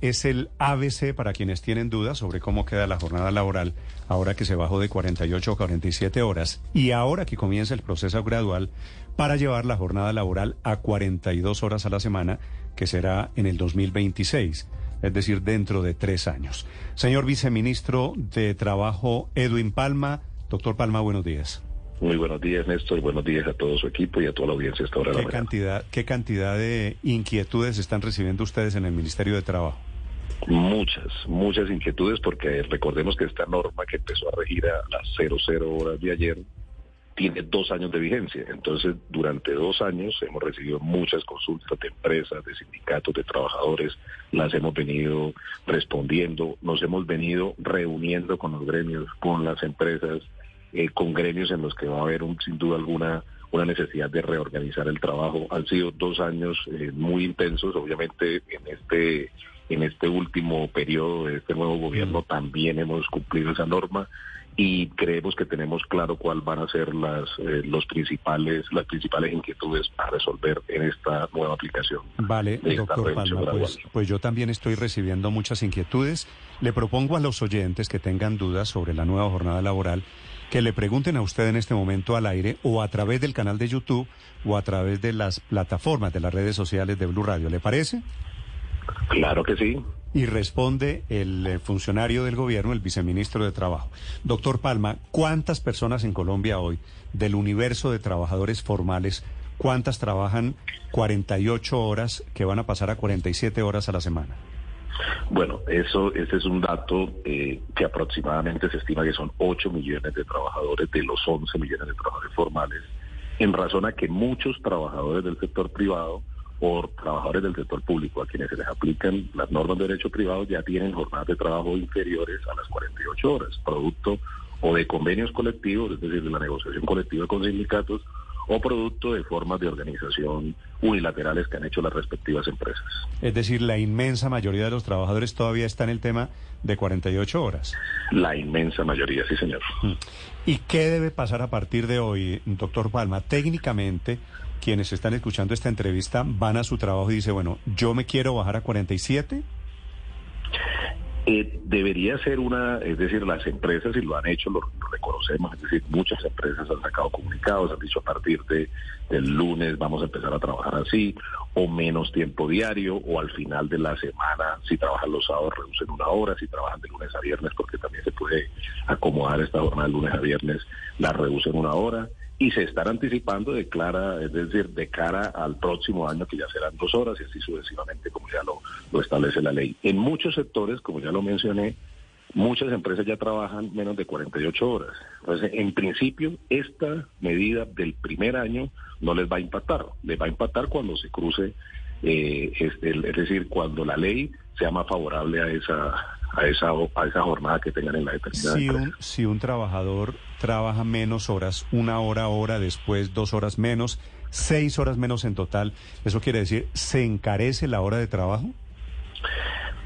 es el ABC para quienes tienen dudas sobre cómo queda la jornada laboral ahora que se bajó de 48 a 47 horas y ahora que comienza el proceso gradual para llevar la jornada laboral a 42 horas a la semana, que será en el 2026, es decir, dentro de tres años. Señor viceministro de Trabajo, Edwin Palma. Doctor Palma, buenos días. Muy buenos días, Néstor. Buenos días a todo su equipo y a toda la audiencia esta hora ¿Qué cantidad, ¿Qué cantidad de inquietudes están recibiendo ustedes en el Ministerio de Trabajo? Muchas, muchas inquietudes porque recordemos que esta norma que empezó a regir a las 00 horas de ayer tiene dos años de vigencia. Entonces, durante dos años hemos recibido muchas consultas de empresas, de sindicatos, de trabajadores, las hemos venido respondiendo, nos hemos venido reuniendo con los gremios, con las empresas, eh, con gremios en los que va a haber un, sin duda alguna una necesidad de reorganizar el trabajo. Han sido dos años eh, muy intensos, obviamente en este en este último periodo de este nuevo gobierno también hemos cumplido esa norma y creemos que tenemos claro cuáles van a ser las eh, los principales las principales inquietudes a resolver en esta nueva aplicación. Vale, doctor Palma, pues, pues, yo también estoy recibiendo muchas inquietudes. Le propongo a los oyentes que tengan dudas sobre la nueva jornada laboral que le pregunten a usted en este momento al aire o a través del canal de YouTube o a través de las plataformas de las redes sociales de Blue Radio. ¿Le parece? Claro que sí. Y responde el eh, funcionario del gobierno, el viceministro de Trabajo. Doctor Palma, ¿cuántas personas en Colombia hoy, del universo de trabajadores formales, cuántas trabajan 48 horas que van a pasar a 47 horas a la semana? Bueno, eso, ese es un dato eh, que aproximadamente se estima que son 8 millones de trabajadores de los 11 millones de trabajadores formales, en razón a que muchos trabajadores del sector privado por trabajadores del sector público a quienes se les aplican las normas de derecho privado ya tienen jornadas de trabajo inferiores a las 48 horas, producto o de convenios colectivos, es decir, de la negociación colectiva con sindicatos, o producto de formas de organización unilaterales que han hecho las respectivas empresas. Es decir, la inmensa mayoría de los trabajadores todavía está en el tema de 48 horas. La inmensa mayoría, sí, señor. Mm. ¿Y qué debe pasar a partir de hoy, doctor Palma? Técnicamente, quienes están escuchando esta entrevista van a su trabajo y dicen, bueno, yo me quiero bajar a 47. Eh, debería ser una, es decir, las empresas, y lo han hecho, lo, reconocemos, es decir, muchas empresas han sacado comunicados, han dicho a partir de, del lunes vamos a empezar a trabajar así, o menos tiempo diario, o al final de la semana, si trabajan los sábados, reducen una hora, si trabajan de lunes a viernes, porque también se puede acomodar esta jornada de lunes a viernes, la reducen una hora y se están anticipando de clara, es decir, de cara al próximo año que ya serán dos horas y así sucesivamente como ya lo, lo establece la ley. En muchos sectores, como ya lo mencioné, muchas empresas ya trabajan menos de 48 horas. Entonces, en principio, esta medida del primer año no les va a impactar. Les va a impactar cuando se cruce, eh, es, decir, cuando la ley sea más favorable a esa a esa a esa jornada que tengan en la determinada si un, si un trabajador trabaja menos horas, una hora, hora después, dos horas menos, seis horas menos en total, ¿eso quiere decir se encarece la hora de trabajo?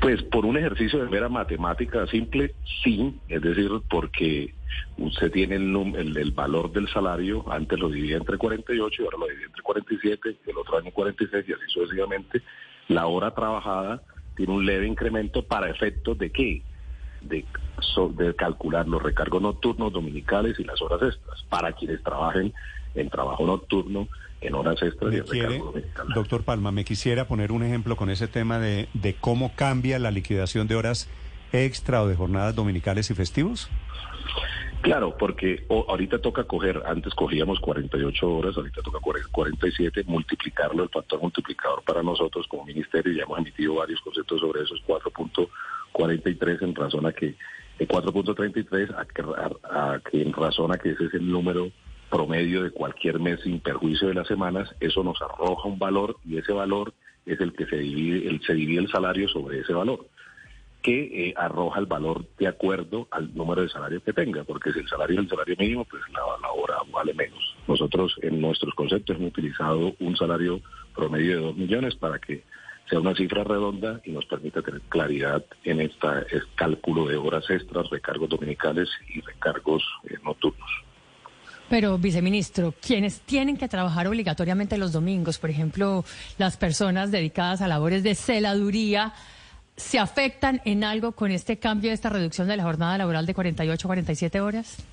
Pues por un ejercicio de mera matemática simple, sí, es decir, porque usted tiene el, el, valor del salario, antes lo dividía entre 48 y ahora lo divide entre 47, el otro año 46 y así sucesivamente, la hora trabajada tiene un leve incremento para efectos de qué? De, de calcular los recargos nocturnos, dominicales y las horas extras, para quienes trabajen en trabajo nocturno, en horas extras y dominical. Doctor Palma, me quisiera poner un ejemplo con ese tema de, de cómo cambia la liquidación de horas extra o de jornadas dominicales y festivos. Claro, porque ahorita toca coger, antes cogíamos 48 horas, ahorita toca 47, multiplicarlo, el factor multiplicador para nosotros como ministerio, ya hemos emitido varios conceptos sobre eso, es 4.43 en razón a que, 4.33 a a, que en razón a que ese es el número promedio de cualquier mes sin perjuicio de las semanas, eso nos arroja un valor y ese valor es el que se divide, el, se divide el salario sobre ese valor que eh, arroja el valor de acuerdo al número de salarios que tenga, porque si el salario es el salario mínimo, pues la, la, hora vale menos. Nosotros en nuestros conceptos hemos utilizado un salario promedio de 2 millones para que sea una cifra redonda y nos permita tener claridad en este cálculo de horas extras, recargos dominicales y recargos eh, nocturnos. Pero, viceministro, quienes tienen que trabajar obligatoriamente los domingos, por ejemplo, las personas dedicadas a labores de celaduría, ¿se afectan en algo con este cambio, esta reducción de la jornada laboral de 48 a 47 horas?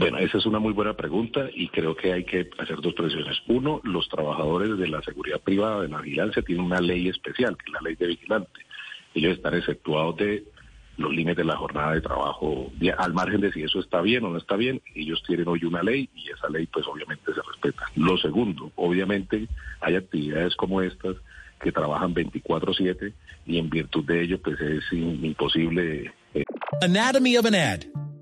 Bueno, esa es una muy buena pregunta y creo que hay que hacer dos presiones. Uno, los trabajadores de la seguridad privada, de la vigilancia, tienen una ley especial, que es la ley de vigilante. Ellos están exceptuados de los límites de la jornada de trabajo, al margen de si eso está bien o no está bien, ellos tienen hoy una ley y esa ley pues obviamente se respeta. Lo segundo, obviamente hay actividades como estas que trabajan 24/7 y en virtud de ello pues es imposible. Eh. Anatomy of an ad.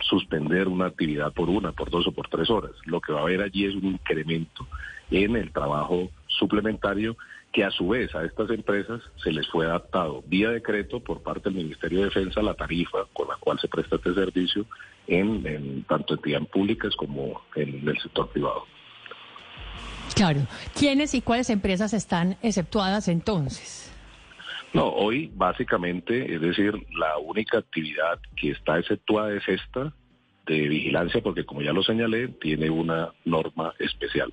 Suspender una actividad por una, por dos o por tres horas. Lo que va a haber allí es un incremento en el trabajo suplementario que a su vez a estas empresas se les fue adaptado vía decreto por parte del Ministerio de Defensa la tarifa con la cual se presta este servicio en, en tanto entidades públicas como en el sector privado. Claro. ¿Quiénes y cuáles empresas están exceptuadas entonces? No, hoy básicamente, es decir, la única actividad que está exceptuada es esta de vigilancia, porque como ya lo señalé, tiene una norma especial.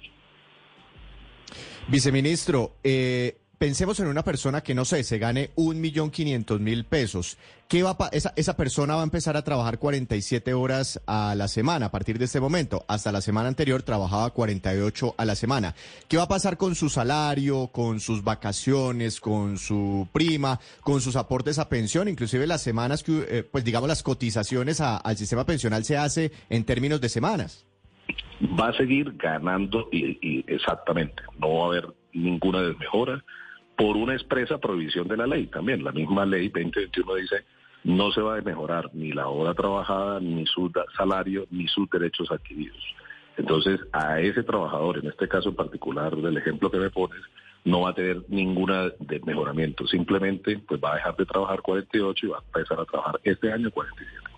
Viceministro, eh, pensemos en una persona que, no sé, se gane un millón quinientos mil pesos. ¿Qué va esa, esa persona va a empezar a trabajar 47 horas a la semana a partir de este momento. Hasta la semana anterior trabajaba 48 a la semana. ¿Qué va a pasar con su salario, con sus vacaciones, con su prima, con sus aportes a pensión? Inclusive las semanas que, eh, pues digamos, las cotizaciones al sistema pensional se hace en términos de semanas. Va a seguir ganando y exactamente. No va a haber ninguna desmejora por una expresa prohibición de la ley también. La misma ley 2021 dice no se va a mejorar ni la hora trabajada, ni su salario, ni sus derechos adquiridos. Entonces, a ese trabajador, en este caso en particular del ejemplo que me pones, no va a tener ninguna de mejoramiento. Simplemente, pues va a dejar de trabajar 48 y va a empezar a trabajar este año 47.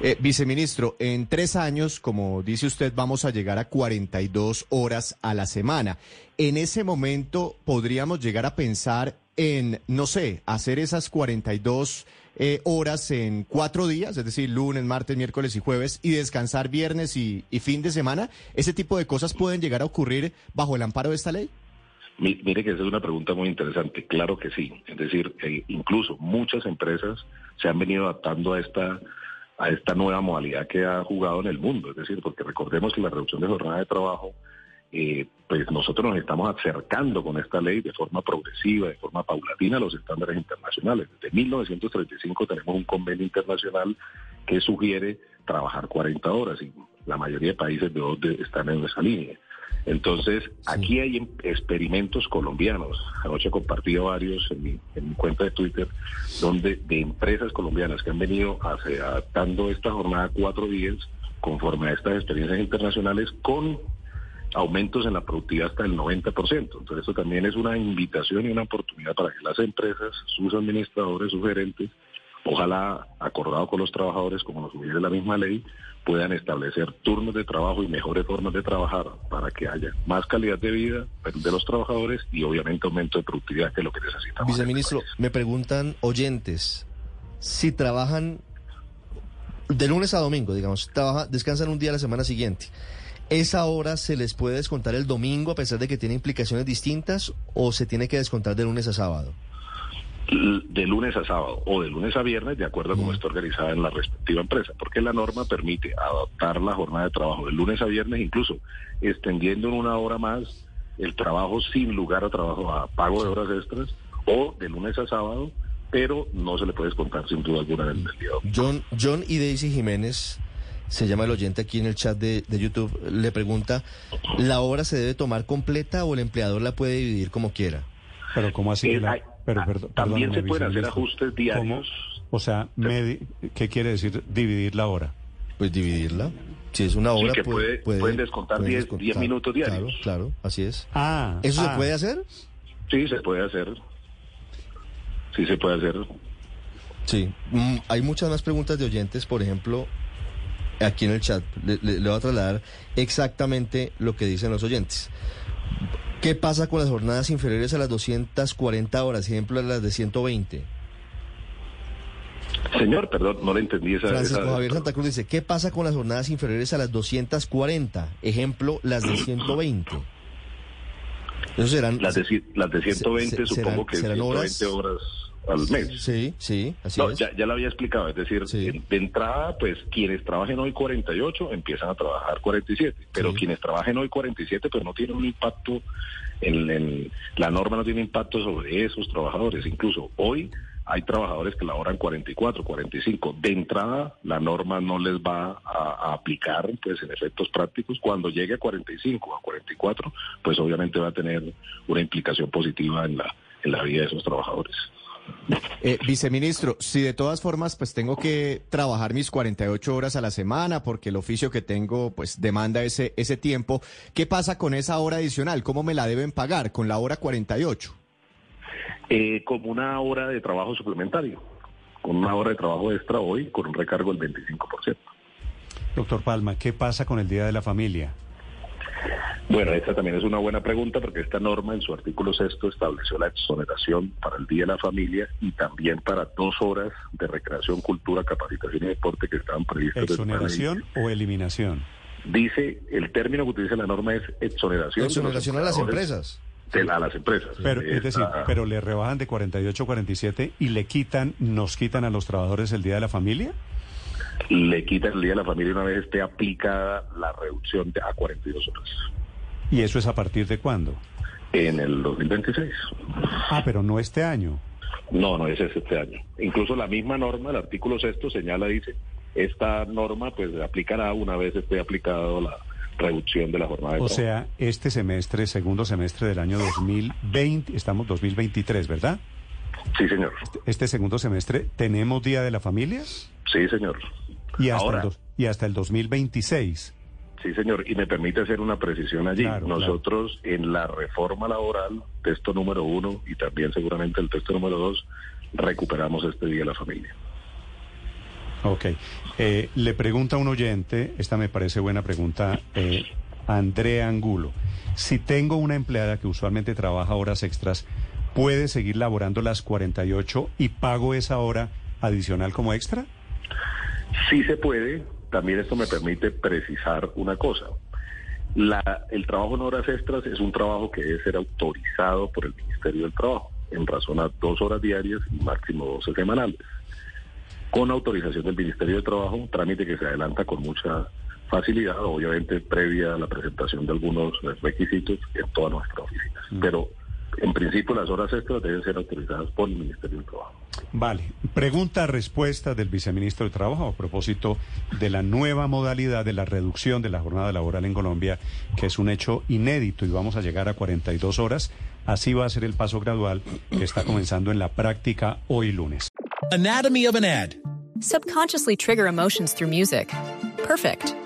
Eh, viceministro, en tres años, como dice usted, vamos a llegar a 42 horas a la semana. En ese momento podríamos llegar a pensar en, no sé, hacer esas 42 eh, horas en cuatro días, es decir, lunes, martes, miércoles y jueves, y descansar viernes y, fin de semana. ¿Ese tipo de cosas pueden llegar a ocurrir bajo el amparo de esta ley? Mire que esa es una pregunta muy interesante. Claro que sí. Es decir, eh, incluso muchas empresas se han venido adaptando a esta a esta nueva modalidad que ha jugado en el mundo. Es decir, porque recordemos que la reducción de jornada de trabajo, eh, pues nosotros nos estamos acercando con esta ley de forma progresiva, de forma paulatina a los estándares internacionales. Desde 1935 tenemos un convenio internacional que sugiere trabajar 40 horas y la mayoría de países de están en esa línea. Entonces, aquí hay em, experimentos colombianos. Anoche compartí varios en mi, en mi cuenta de Twitter, donde de empresas colombianas que han venido adaptando esta jornada cuatro días conforme a estas experiencias internacionales con aumentos en la productividad hasta el 90%. Entonces, eso también es una invitación y una oportunidad para que las empresas, sus administradores, sus gerentes, ojalá acordado con los trabajadores, como nos sugiere la misma ley, puedan establecer turnos de trabajo y mejores formas de trabajar para que haya más calidad de vida de los trabajadores y obviamente aumento de productividad, que es lo que necesitamos. Viceministro, me preguntan oyentes, si trabajan de lunes a domingo, digamos, trabaja, descansan un día a la semana siguiente, ¿esa hora se les puede descontar el domingo a pesar de que tiene implicaciones distintas o se tiene que descontar de lunes a sábado? De lunes a sábado o de lunes a viernes, de acuerdo a cómo está organizada en la respectiva empresa, porque la norma permite adaptar la jornada de trabajo de lunes a viernes, incluso extendiendo en una hora más el trabajo sin lugar a trabajo, a pago de horas extras, o de lunes a sábado, pero no se le puede descontar sin duda alguna en el día. John, John y Daisy Jiménez, se llama el oyente aquí en el chat de, de YouTube, le pregunta, ¿la hora se debe tomar completa o el empleador la puede dividir como quiera? Pero ¿cómo así? Eh, la- hay- pero, ah, perdón, también se pueden hacer ajustes diarios. ¿Cómo? O sea, medi- ¿qué quiere decir dividir la hora? Pues dividirla. Si es una Sí, hora, que puede- puede- pueden descontar pueden 10 descontar. 10 minutos diarios. Claro, claro, así es. Ah, ¿Eso ah, se puede hacer? Sí, se puede hacer. Sí, se puede hacer. Sí. Mm, hay muchas más preguntas de oyentes, por ejemplo, aquí en el chat. Le, le- le voy a trasladar exactamente lo que dicen los oyentes. ¿Qué pasa con las jornadas inferiores a las 240 horas? Ejemplo, a las de 120. Señor, perdón, no le entendí esa... Francisco esa- Javier Santa Cruz dice, ¿qué pasa con las jornadas inferiores a las 240? Ejemplo, las de 120. Esos serán... Las de, las de 120 se- supongo serán- que serán 120 horas, al mes. Sí, sí, así No, es. ya, ya lo había explicado, es decir, Sí. de entrada, pues quienes trabajen hoy 48 empiezan a trabajar 47, pero Sí. quienes trabajen hoy 47 pues no tienen un impacto, en, en- la norma no tiene impacto sobre esos trabajadores, incluso hoy hay trabajadores que laboran 44, 45, de entrada la norma no les va a, a aplicar pues en efectos prácticos, cuando llegue a 45 o a 44, pues obviamente va a tener una implicación positiva en la, en la vida de esos trabajadores. Eh, viceministro, si de todas formas pues tengo que trabajar mis 48 horas a la semana porque el oficio que tengo pues demanda ese, ese tiempo, ¿qué pasa con esa hora adicional? ¿Cómo me la deben pagar? ¿Con la hora 48? Eh, como una hora de trabajo suplementario, con una hora de trabajo extra hoy, con un recargo del 25%. Doctor Palma, ¿qué pasa con el Día de la Familia? Bueno, esta también es una buena pregunta porque esta norma en su artículo sexto estableció la exoneración para el Día de la Familia y también para dos horas de recreación, cultura, capacitación y deporte que estaban previstas. ¿Exoneración o eliminación? Dice, el término que utiliza la norma es exoneración. Exoneración a las empresas. de- a las empresas. Pero, es decir, Esta- pero le rebajan de 48 a 47 y le quitan, nos quitan a los trabajadores el Día de la Familia. Le quitan el Día de la Familia una vez esté aplicada la reducción de, a 42 horas ¿Y eso es a partir de cuándo? en el 2026. Ah, pero no este año. No, no, ese es este año. Incluso la misma norma, el artículo sexto señala, dice, esta norma pues aplicará una vez esté aplicado la reducción de la jornada de O trabajo. sea, este semestre, segundo semestre del año 2020, estamos 2023, ¿verdad? Sí, señor. Este segundo semestre, ¿tenemos Día de la Familia? Sí, señor. Y hasta, Ahora, el, dos- y hasta el 2026. sí, señor. Y me permite hacer una precisión allí. Claro, claro. Nosotros en la reforma laboral, texto número uno y también seguramente el texto número dos, recuperamos este Día de la Familia. Ok. Eh, le pregunta un oyente, esta me parece buena pregunta, eh, Andrea Angulo. Si tengo una empleada que usualmente trabaja horas extras, ¿puede seguir laborando las 48 y pago esa hora adicional como extra? Sí se puede, también esto me permite precisar una cosa. La- el trabajo en horas extras es un trabajo que debe ser autorizado por el Ministerio del Trabajo, en razón a dos horas diarias y máximo 12 semanales. Con autorización del Ministerio de Trabajo, un trámite que se adelanta con mucha facilidad, obviamente previa a la presentación de algunos requisitos en toda nuestra oficina. Pero en principio las horas extras deben ser autorizadas por el Ministerio del Trabajo. Vale. Pregunta, respuesta del viceministro de Trabajo a propósito de la nueva modalidad de la reducción de la jornada laboral en Colombia, que es un hecho inédito y vamos a llegar a 42 horas. Así va a ser el paso gradual que está comenzando en la práctica hoy lunes. Anatomy of an ad. Subconsciously trigger emotions through music. Perfect.